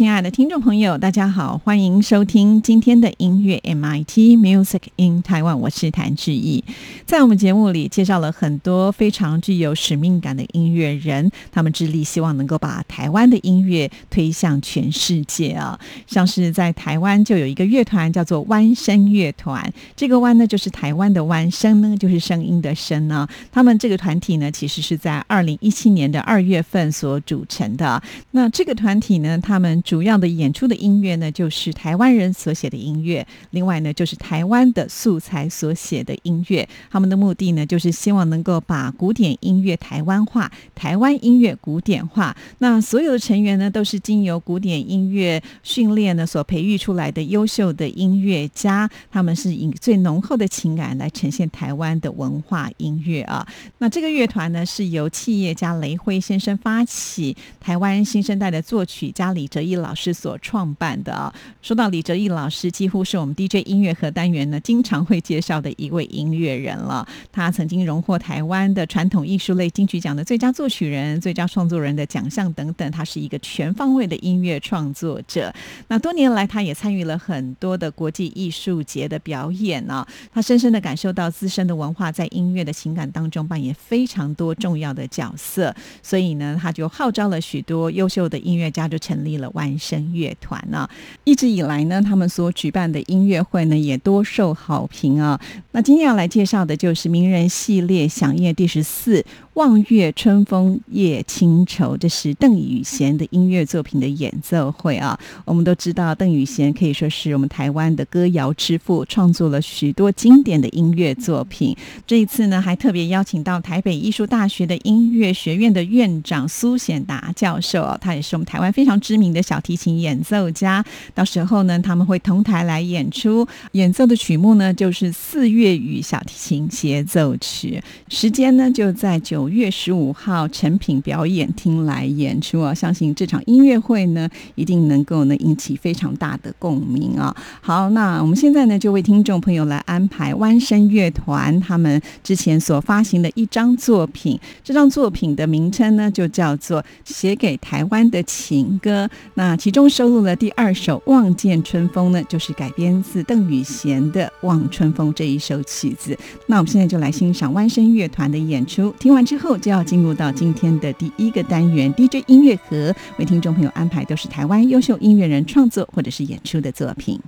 亲爱的听众朋友，大家好，欢迎收听今天的音乐 MIT Music in Taiwan，我是谭志毅。在我们节目里介绍了很多非常具有使命感的音乐人，他们致力希望能够把台湾的音乐推向全世界啊。像是在台湾就有一个乐团叫做湾声乐团，这个湾呢就是台湾的湾，声呢就是声音的声呢。他们这个团体呢其实是在二零一七年的二月份所组成的。那这个团体呢，他们主要的演出的音乐呢，就是台湾人所写的音乐；另外呢，就是台湾的素材所写的音乐。他们的目的呢，就是希望能够把古典音乐台湾化，台湾音乐古典化。那所有的成员呢，都是经由古典音乐训练呢所培育出来的优秀的音乐家。他们是以最浓厚的情感来呈现台湾的文化音乐啊。那这个乐团呢，是由企业家雷辉先生发起，台湾新生代的作曲家李哲一。老师所创办的啊，说到李哲义老师，几乎是我们 DJ 音乐盒单元呢经常会介绍的一位音乐人了。他曾经荣获台湾的传统艺术类金曲奖的最佳作曲人、最佳创作人的奖项等等。他是一个全方位的音乐创作者。那多年来，他也参与了很多的国际艺术节的表演呢。他深深的感受到自身的文化在音乐的情感当中扮演非常多重要的角色，所以呢，他就号召了许多优秀的音乐家，就成立了万。男声乐团啊，一直以来呢，他们所举办的音乐会呢，也多受好评啊。那今天要来介绍的就是名人系列响宴第十四。望月春风夜清愁，这是邓宇贤的音乐作品的演奏会啊。我们都知道，邓宇贤可以说是我们台湾的歌谣之父，创作了许多经典的音乐作品。这一次呢，还特别邀请到台北艺术大学的音乐学院的院长苏显达教授啊，他也是我们台湾非常知名的小提琴演奏家。到时候呢，他们会同台来演出，演奏的曲目呢就是《四月雨》小提琴协奏曲。时间呢就在九。月十五号，成品表演厅来演出啊！相信这场音乐会呢，一定能够呢引起非常大的共鸣啊！好，那我们现在呢，就为听众朋友来安排弯声乐团他们之前所发行的一张作品。这张作品的名称呢，就叫做《写给台湾的情歌》。那其中收录了第二首《望见春风》呢，就是改编自邓雨贤的《望春风》这一首曲子。那我们现在就来欣赏弯声乐团的演出。听完。之后就要进入到今天的第一个单元 DJ 音乐盒，为听众朋友安排都是台湾优秀音乐人创作或者是演出的作品。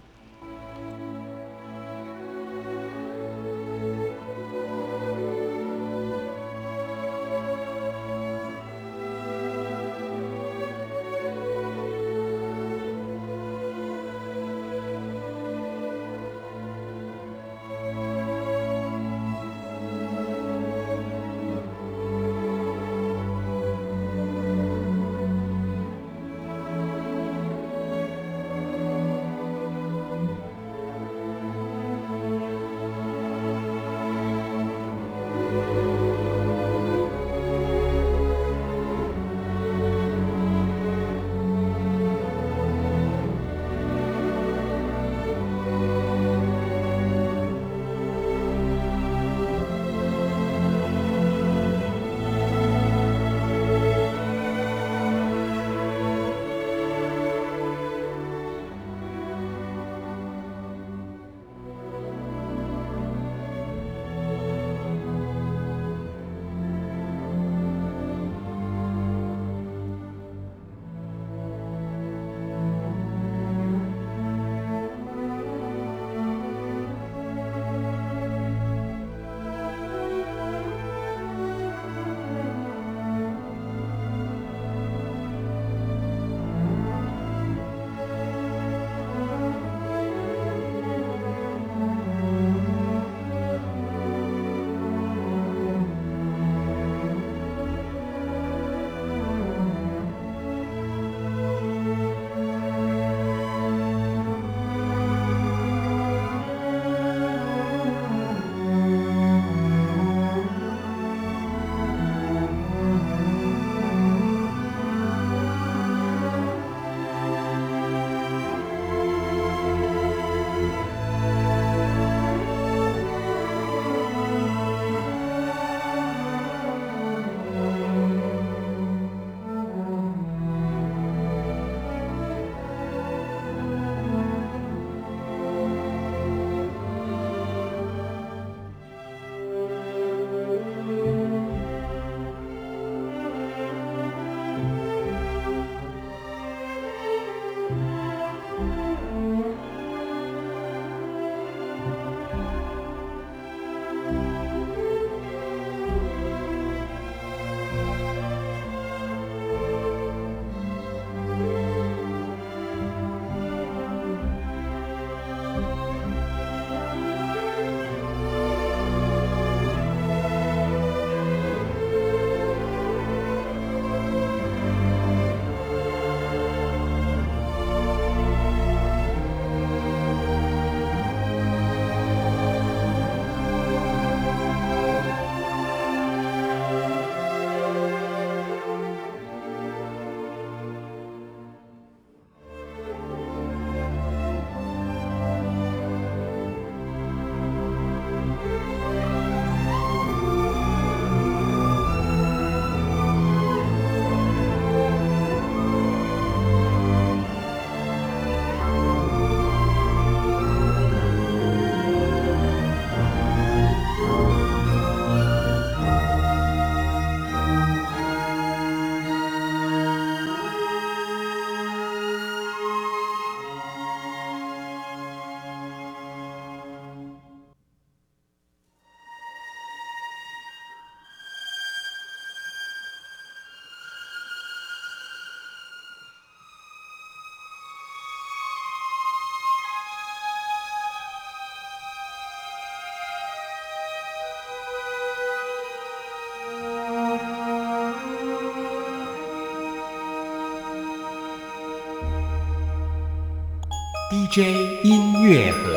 J 音乐盒。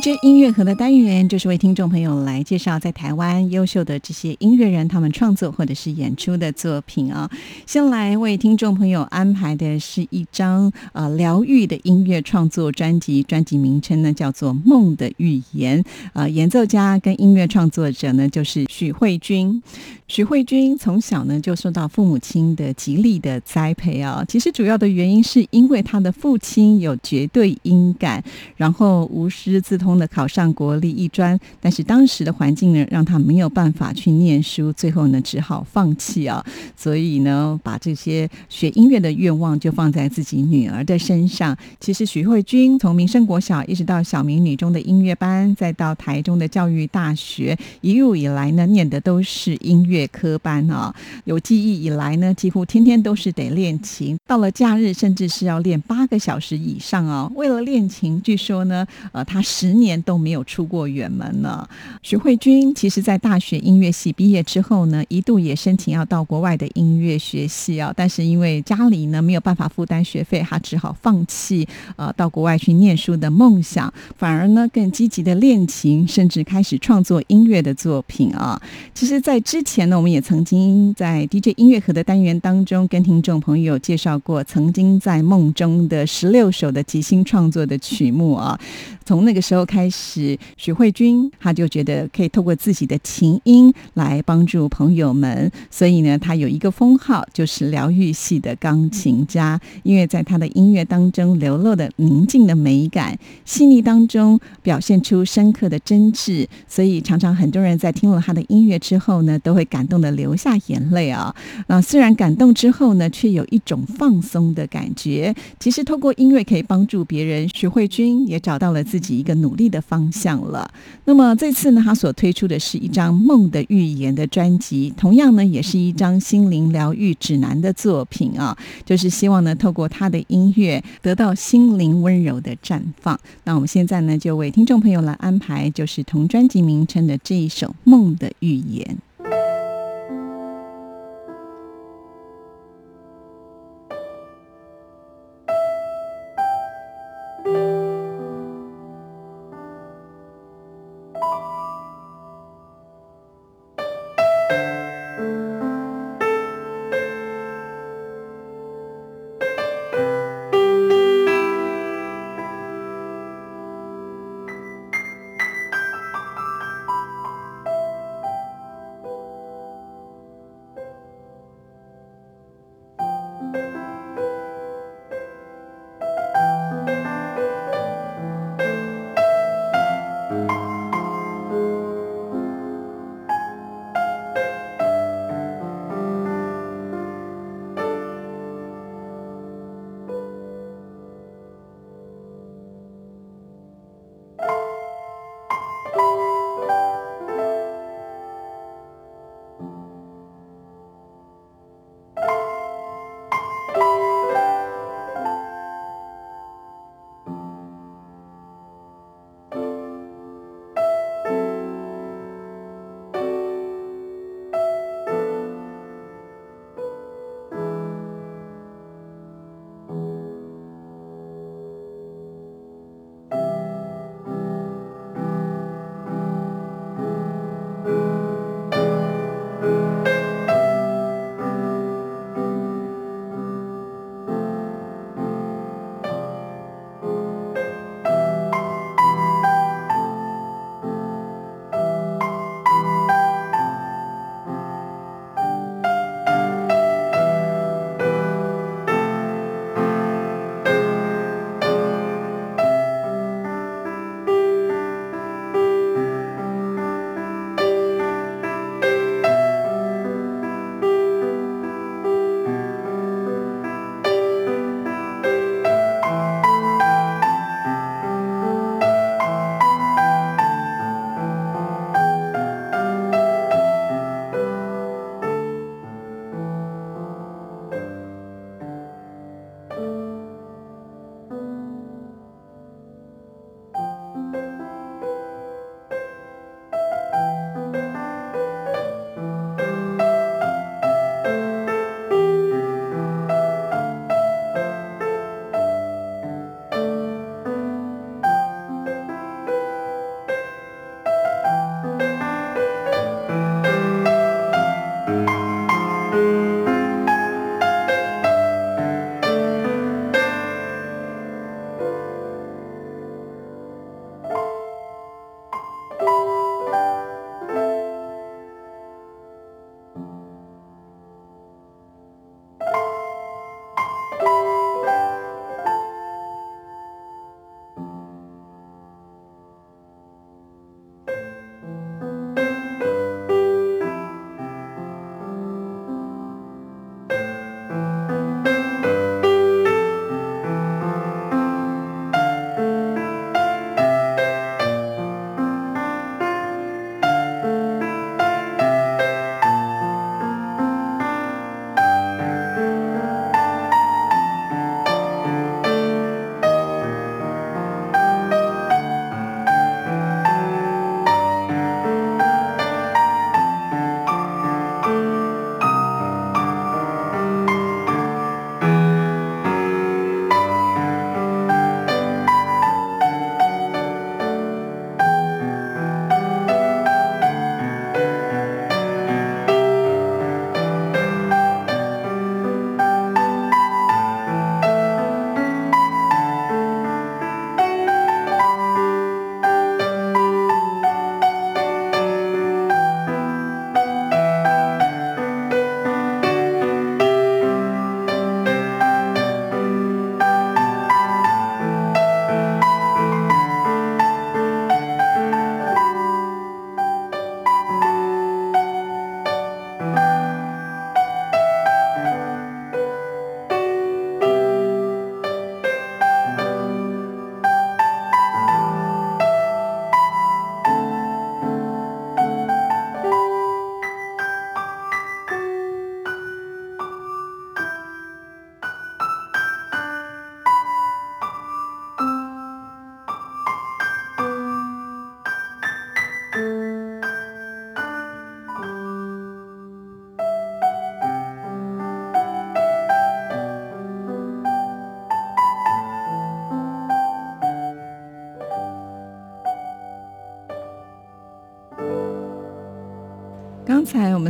DJ 音乐盒的单元就是为听众朋友来介绍在台湾优秀的这些音乐人他们创作或者是演出的作品啊。先来为听众朋友安排的是一张呃疗愈的音乐创作专辑，专辑名称呢叫做《梦的预言》。呃，演奏家跟音乐创作者呢就是许慧君。许慧君从小呢就受到父母亲的极力的栽培啊。其实主要的原因是因为他的父亲有绝对音感，然后无师自通的考上国立艺专，但是当时的环境呢，让他没有办法去念书，最后呢，只好放弃啊。所以呢，把这些学音乐的愿望就放在自己女儿的身上。其实许慧君从民生国小一直到小明女中的音乐班，再到台中的教育大学，一路以来呢，念的都是音乐科班啊。有记忆以来呢，几乎天天都是得练琴，到了假日甚至是要练八个小时以上啊。为了练琴，据说呢，呃，他十。年都没有出过远门呢。徐慧君其实，在大学音乐系毕业之后呢，一度也申请要到国外的音乐学系啊，但是因为家里呢没有办法负担学费，他只好放弃呃到国外去念书的梦想，反而呢更积极的练琴，甚至开始创作音乐的作品啊。其实，在之前呢，我们也曾经在 DJ 音乐盒的单元当中跟听众朋友介绍过，曾经在梦中的十六首的即兴创作的曲目啊。从那个时候开始，许慧君他就觉得可以透过自己的琴音来帮助朋友们，所以呢，他有一个封号，就是疗愈系的钢琴家。因为在他的音乐当中流露的宁静的美感、细腻当中表现出深刻的真挚，所以常常很多人在听了他的音乐之后呢，都会感动的流下眼泪啊。那虽然感动之后呢，却有一种放松的感觉。其实透过音乐可以帮助别人，许慧君也找到了。自己一个努力的方向了。那么这次呢，他所推出的是一张梦的预言的专辑，同样呢，也是一张心灵疗愈指南的作品啊。就是希望呢，透过他的音乐得到心灵温柔的绽放。那我们现在呢，就为听众朋友来安排，就是同专辑名称的这一首《梦的预言》。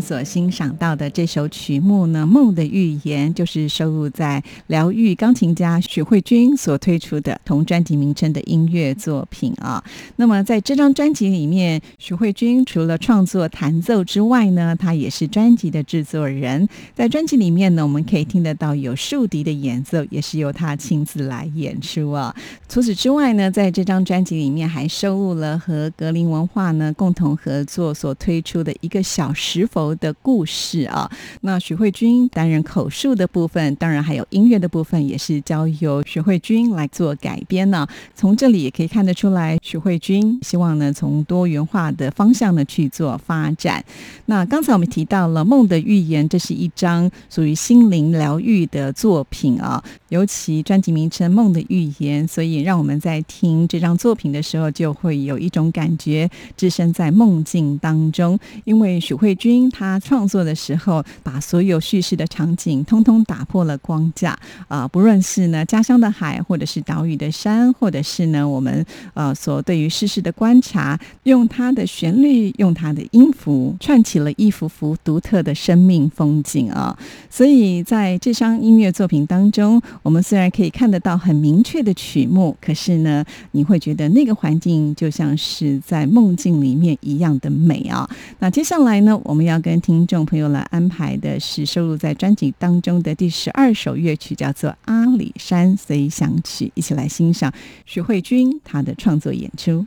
所欣赏到的这首曲目呢，《梦的预言》，就是收录在疗愈钢琴家许慧君所推出的同专辑名称的音乐作品啊。那么在这张专辑里面，许慧君除了创作弹奏之外呢，他也是专辑的制作人。在专辑里面呢，我们可以听得到有竖笛的演奏，也是由他亲自来演出啊。除此之外呢，在这张专辑里面还收录了和格林文化呢共同合作所推出的一个小时否的故事啊。那许慧君担任口述的部分，当然还有音乐的部分，也是交由许慧君来做改编呢。从这里也可以看得出来，许慧君希望呢从多元化的方向呢去做发展。那刚才我们提到了《梦的预言》，这是一张属于心灵疗愈的作品啊。尤其专辑名称《梦的预言》，所以让我们在听这张作品的时候，就会有一种感觉，置身在梦境当中。因为许慧君他创作的时候，把所有叙事的场景通通打破了框架啊，不论是呢家乡的海，或者是岛屿的山，或者是呢我们呃所对于世事的观察，用它的旋律，用它的音符，串起了一幅幅独特的生命风景啊。所以在这张音乐作品当中。我们虽然可以看得到很明确的曲目，可是呢，你会觉得那个环境就像是在梦境里面一样的美啊。那接下来呢，我们要跟跟听众朋友来安排的是收录在专辑当中的第十二首乐曲，叫做《阿里山随想曲》，一起来欣赏徐慧君她的创作演出。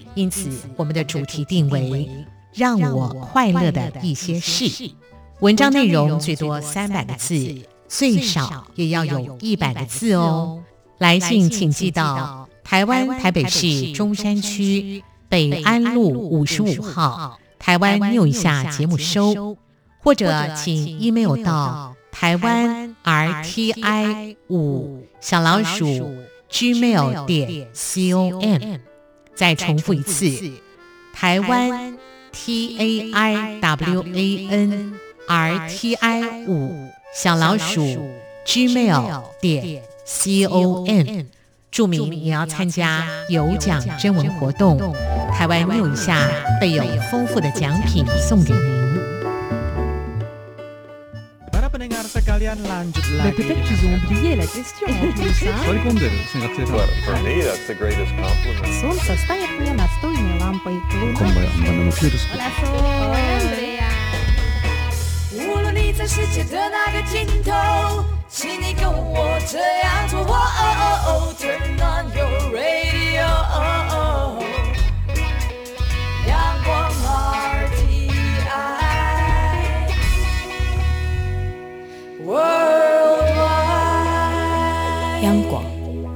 因此我们的主题定为“让我快乐的一些事”。文章内容最多三百个字，最少也要有一百个字哦。来信请寄到台湾台北市中山区。北安路五十五号，台湾 new 一下节目收，或者请 email 到台湾 rti 五小老鼠 gmail 点 com。再重复一次，台湾 taiwan rti 五小老鼠 gmail 点 com。注明你要参加有奖征文活动，台湾六以下备有丰富的奖品送给您。请你跟我这样做，Turn on your radio， 央广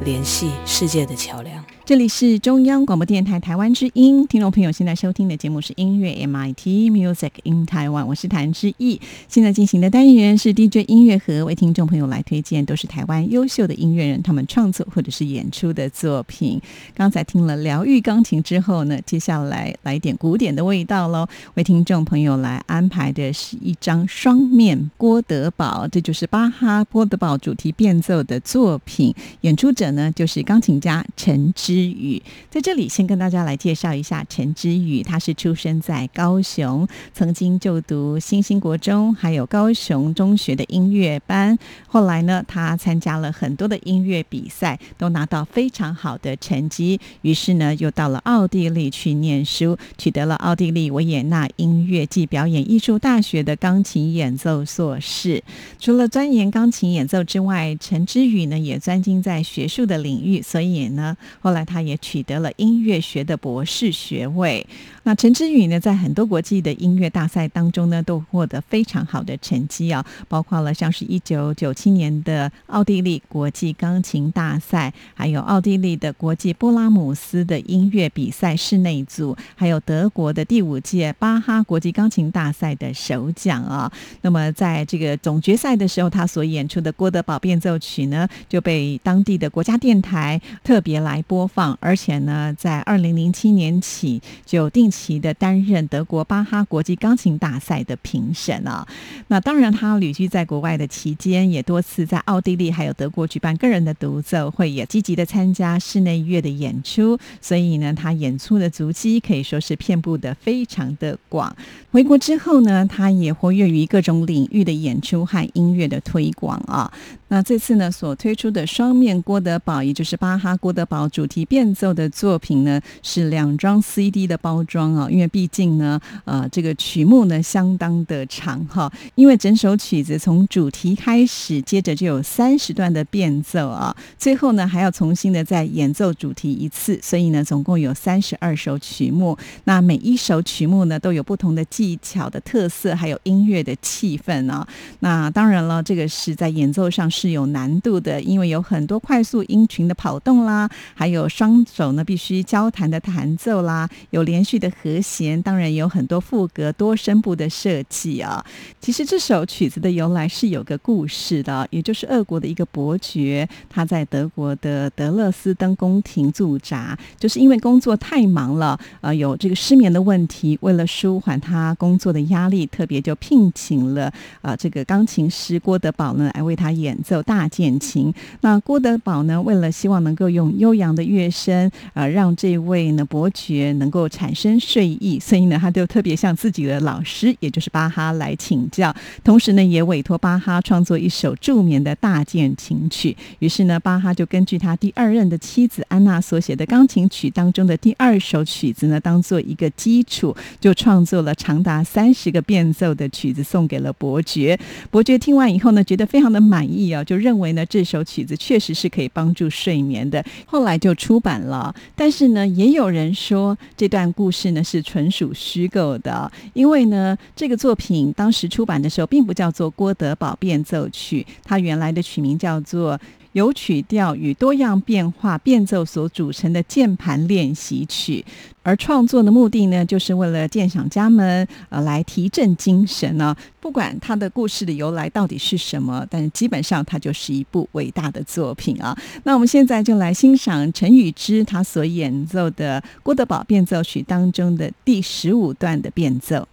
联系世界的桥梁。这里是中央广播电台台湾之音，听众朋友现在收听的节目是音乐 MIT Music in Taiwan，我是谭志毅。现在进行的单元是 DJ 音乐盒，为听众朋友来推荐都是台湾优秀的音乐人他们创作或者是演出的作品。刚才听了疗愈钢琴之后呢，接下来来点古典的味道喽。为听众朋友来安排的是一张双面郭德宝，这就是巴哈郭德宝主题变奏的作品。演出者呢就是钢琴家陈之。之宇在这里先跟大家来介绍一下陈之宇，他是出生在高雄，曾经就读新兴国中，还有高雄中学的音乐班。后来呢，他参加了很多的音乐比赛，都拿到非常好的成绩。于是呢，又到了奥地利去念书，取得了奥地利维也纳音乐暨表演艺术大学的钢琴演奏硕士。除了钻研钢琴演奏之外，陈之宇呢也专精在学术的领域，所以呢，后来。他也取得了音乐学的博士学位。那陈之宇呢，在很多国际的音乐大赛当中呢，都获得非常好的成绩啊，包括了像是一九九七年的奥地利国际钢琴大赛，还有奥地利的国际布拉姆斯的音乐比赛室内组，还有德国的第五届巴哈国际钢琴大赛的首奖啊。那么在这个总决赛的时候，他所演出的郭德堡变奏曲呢，就被当地的国家电台特别来播放，而且呢，在二零零七年起就定。期的担任德国巴哈国际钢琴大赛的评审啊，那当然他旅居在国外的期间，也多次在奥地利还有德国举办个人的独奏会，也积极的参加室内乐的演出，所以呢，他演出的足迹可以说是遍布的非常的广。回国之后呢，他也活跃于各种领域的演出和音乐的推广啊。那这次呢，所推出的双面郭德堡，也就是巴哈郭德堡主题变奏的作品呢，是两张 CD 的包装啊。因为毕竟呢，呃，这个曲目呢相当的长哈。因为整首曲子从主题开始，接着就有三十段的变奏啊，最后呢还要重新的再演奏主题一次，所以呢，总共有三十二首曲目。那每一首曲目呢，都有不同的技巧的特色，还有音乐的气氛啊。那当然了，这个是在演奏上。是有难度的，因为有很多快速音群的跑动啦，还有双手呢必须交谈的弹奏啦，有连续的和弦，当然有很多副歌、多声部的设计啊。其实这首曲子的由来是有个故事的，也就是俄国的一个伯爵，他在德国的德勒斯登宫廷驻扎，就是因为工作太忙了，呃，有这个失眠的问题，为了舒缓他工作的压力，特别就聘请了呃这个钢琴师郭德宝呢来为他演奏大键琴。那郭德宝呢，为了希望能够用悠扬的乐声，呃，让这位呢伯爵能够产生睡意，所以呢，他就特别向自己的老师，也就是巴哈来请教，同时呢，也委托巴哈创作一首助眠的大键琴曲。于是呢，巴哈就根据他第二任的妻子安娜所写的钢琴曲当中的第二首曲子呢，当做一个基础，就创作了长达三十个变奏的曲子，送给了伯爵。伯爵听完以后呢，觉得非常的满意啊，就认为呢，这首曲子确实是可以帮助睡眠的。后来就出版了。但是呢，也有人说这段故事那是纯属虚构的，因为呢，这个作品当时出版的时候并不叫做《郭德宝变奏曲》，它原来的曲名叫做。由曲调与多样变化变奏所组成的键盘练习曲，而创作的目的呢，就是为了鉴赏家们呃来提振精神呢。不管它的故事的由来到底是什么，但基本上它就是一部伟大的作品啊。那我们现在就来欣赏陈宇之他所演奏的《郭德宝变奏曲》当中的第十五段的变奏。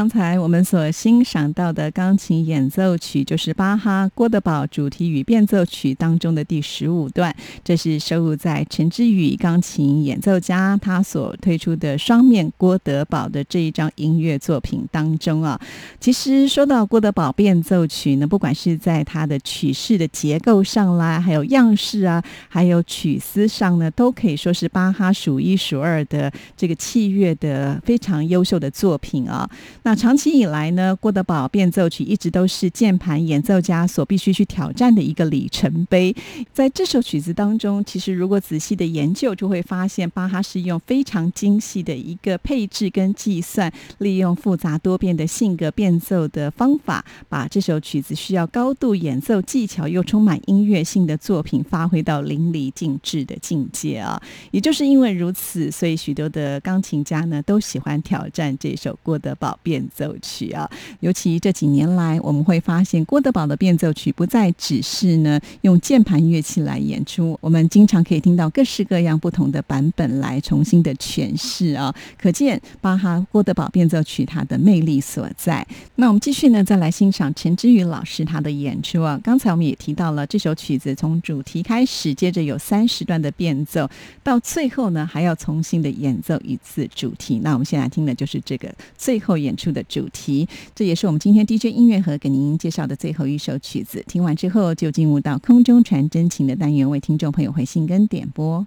刚才我们所欣赏到的钢琴演奏曲，就是巴哈《郭德堡主题与变奏曲》当中的第十五段。这是收录在陈之宇钢琴演奏家他所推出的双面郭德堡的这一张音乐作品当中啊。其实说到郭德堡变奏曲呢，不管是在它的曲式的结构上啦，还有样式啊，还有曲思上呢，都可以说是巴哈数一数二的这个器乐的非常优秀的作品啊。那那长期以来呢，郭德宝变奏曲一直都是键盘演奏家所必须去挑战的一个里程碑。在这首曲子当中，其实如果仔细的研究，就会发现巴哈是用非常精细的一个配置跟计算，利用复杂多变的性格变奏的方法，把这首曲子需要高度演奏技巧又充满音乐性的作品发挥到淋漓尽致的境界啊！也就是因为如此，所以许多的钢琴家呢都喜欢挑战这首郭德宝变。奏曲啊，尤其这几年来，我们会发现郭德宝的变奏曲不再只是呢用键盘乐器来演出，我们经常可以听到各式各样不同的版本来重新的诠释啊，可见巴哈郭德宝变奏曲它的魅力所在。那我们继续呢，再来欣赏陈之宇老师他的演出啊。刚才我们也提到了这首曲子从主题开始，接着有三十段的变奏，到最后呢还要重新的演奏一次主题。那我们现在听的就是这个最后演。出的主题，这也是我们今天 DJ 音乐盒给您介绍的最后一首曲子。听完之后，就进入到空中传真情的单元，为听众朋友回信跟点播。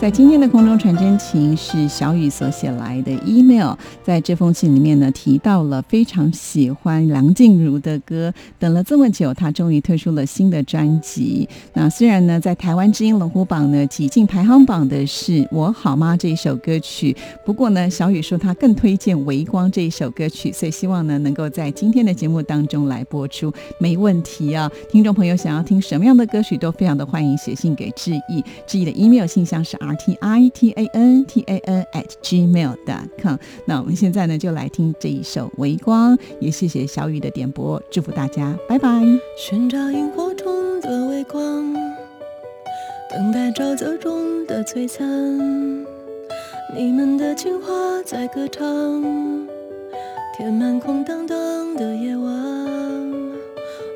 在今天的空中传真情是小雨所写来的 email，在这封信里面呢提到了非常喜欢梁静茹的歌，等了这么久，她终于推出了新的专辑。那虽然呢在台湾之音龙虎榜呢挤进排行榜的是我好吗这一首歌曲，不过呢小雨说她更推荐微光这一首歌曲，所以希望呢能够在今天的节目当中来播出，没问题啊。听众朋友想要听什么样的歌曲都非常的欢迎写信给志毅，志毅的 email 信箱是 t i t a n t a n at gmail dot com。那我们现在呢，就来听这一首《微光》，也谢谢小雨的点播，祝福大家，拜拜。寻找萤火虫的微光，等待沼泽中的璀璨。你们的情话在歌唱，填满空荡荡的夜晚，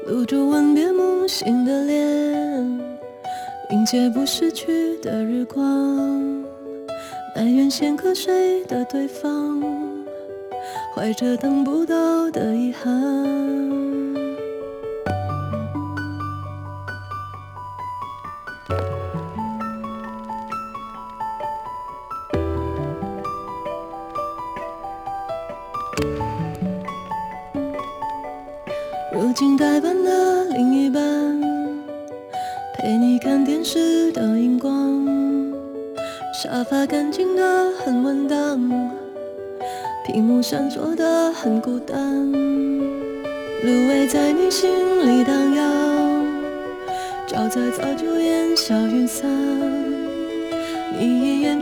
露出吻别梦醒的脸。迎接不逝去的日光，埋怨先瞌睡的对方，怀着等不到的遗憾。如今台湾的另一半。看电视的荧光，沙发干净的很稳当，屏幕闪烁的很孤单。芦苇在你心里荡漾，沼泽早就烟消云散，你一眼